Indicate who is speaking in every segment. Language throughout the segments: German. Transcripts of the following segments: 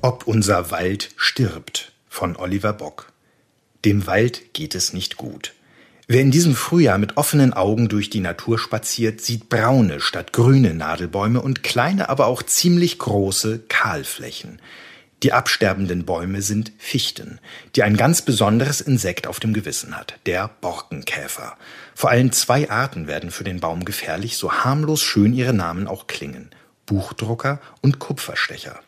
Speaker 1: Ob unser Wald stirbt von Oliver Bock. Dem Wald geht es nicht gut. Wer in diesem Frühjahr mit offenen Augen durch die Natur spaziert, sieht braune statt grüne Nadelbäume und kleine, aber auch ziemlich große Kahlflächen. Die absterbenden Bäume sind Fichten, die ein ganz besonderes Insekt auf dem Gewissen hat, der Borkenkäfer. Vor allem zwei Arten werden für den Baum gefährlich, so harmlos schön ihre Namen auch klingen. Buchdrucker und Kupferstecher.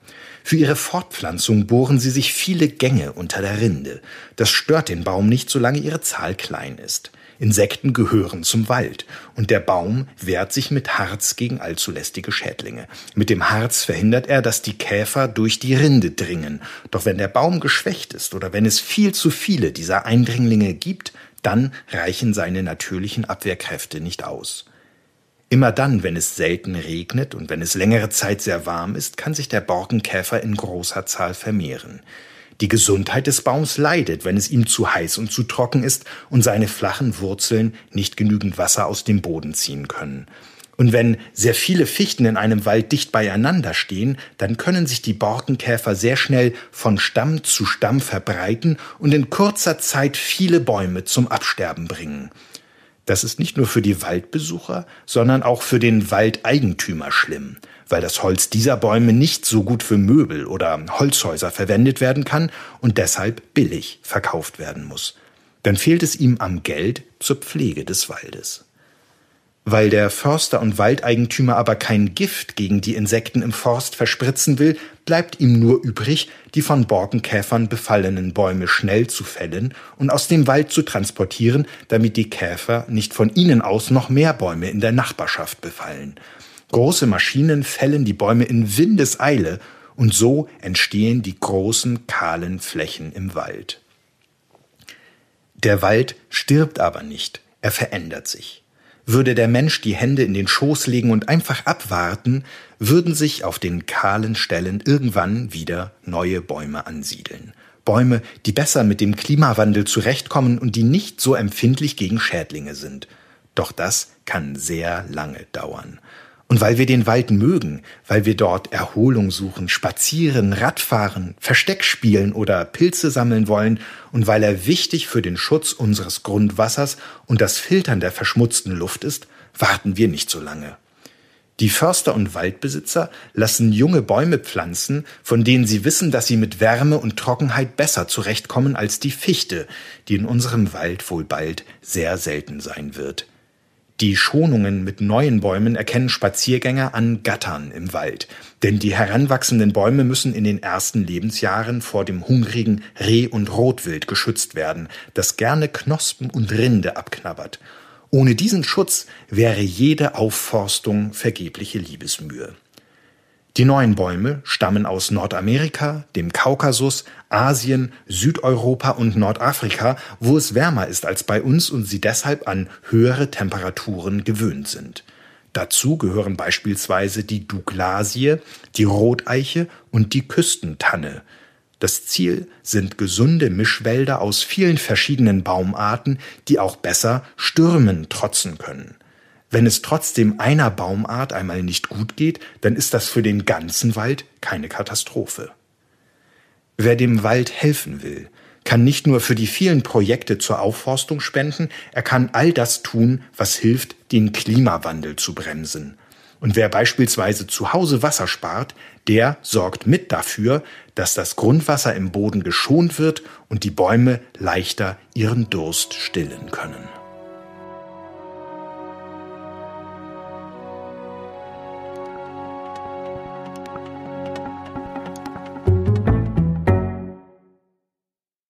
Speaker 1: Für ihre Fortpflanzung bohren sie sich viele Gänge unter der Rinde. Das stört den Baum nicht, solange ihre Zahl klein ist. Insekten gehören zum Wald und der Baum wehrt sich mit Harz gegen allzu lästige Schädlinge. Mit dem Harz verhindert er, dass die Käfer durch die Rinde dringen. Doch wenn der Baum geschwächt ist oder wenn es viel zu viele dieser Eindringlinge gibt, dann reichen seine natürlichen Abwehrkräfte nicht aus. Immer dann, wenn es selten regnet und wenn es längere Zeit sehr warm ist, kann sich der Borkenkäfer in großer Zahl vermehren. Die Gesundheit des Baums leidet, wenn es ihm zu heiß und zu trocken ist und seine flachen Wurzeln nicht genügend Wasser aus dem Boden ziehen können. Und wenn sehr viele Fichten in einem Wald dicht beieinander stehen, dann können sich die Borkenkäfer sehr schnell von Stamm zu Stamm verbreiten und in kurzer Zeit viele Bäume zum Absterben bringen. Das ist nicht nur für die Waldbesucher, sondern auch für den Waldeigentümer schlimm, weil das Holz dieser Bäume nicht so gut für Möbel oder Holzhäuser verwendet werden kann und deshalb billig verkauft werden muss. Dann fehlt es ihm am Geld zur Pflege des Waldes. Weil der Förster und Waldeigentümer aber kein Gift gegen die Insekten im Forst verspritzen will, bleibt ihm nur übrig, die von Borkenkäfern befallenen Bäume schnell zu fällen und aus dem Wald zu transportieren, damit die Käfer nicht von ihnen aus noch mehr Bäume in der Nachbarschaft befallen. Große Maschinen fällen die Bäume in Windeseile und so entstehen die großen kahlen Flächen im Wald. Der Wald stirbt aber nicht, er verändert sich. Würde der Mensch die Hände in den Schoß legen und einfach abwarten, würden sich auf den kahlen Stellen irgendwann wieder neue Bäume ansiedeln. Bäume, die besser mit dem Klimawandel zurechtkommen und die nicht so empfindlich gegen Schädlinge sind. Doch das kann sehr lange dauern. Und weil wir den Wald mögen, weil wir dort Erholung suchen, spazieren, Radfahren, Versteck spielen oder Pilze sammeln wollen und weil er wichtig für den Schutz unseres Grundwassers und das Filtern der verschmutzten Luft ist, warten wir nicht so lange. Die Förster und Waldbesitzer lassen junge Bäume pflanzen, von denen sie wissen, dass sie mit Wärme und Trockenheit besser zurechtkommen als die Fichte, die in unserem Wald wohl bald sehr selten sein wird. Die Schonungen mit neuen Bäumen erkennen Spaziergänger an Gattern im Wald, denn die heranwachsenden Bäume müssen in den ersten Lebensjahren vor dem hungrigen Reh- und Rotwild geschützt werden, das gerne Knospen und Rinde abknabbert. Ohne diesen Schutz wäre jede Aufforstung vergebliche Liebesmühe. Die neuen Bäume stammen aus Nordamerika, dem Kaukasus, Asien, Südeuropa und Nordafrika, wo es wärmer ist als bei uns und sie deshalb an höhere Temperaturen gewöhnt sind. Dazu gehören beispielsweise die Douglasie, die Roteiche und die Küstentanne. Das Ziel sind gesunde Mischwälder aus vielen verschiedenen Baumarten, die auch besser Stürmen trotzen können. Wenn es trotzdem einer Baumart einmal nicht gut geht, dann ist das für den ganzen Wald keine Katastrophe. Wer dem Wald helfen will, kann nicht nur für die vielen Projekte zur Aufforstung spenden, er kann all das tun, was hilft, den Klimawandel zu bremsen. Und wer beispielsweise zu Hause Wasser spart, der sorgt mit dafür, dass das Grundwasser im Boden geschont wird und die Bäume leichter ihren Durst stillen können.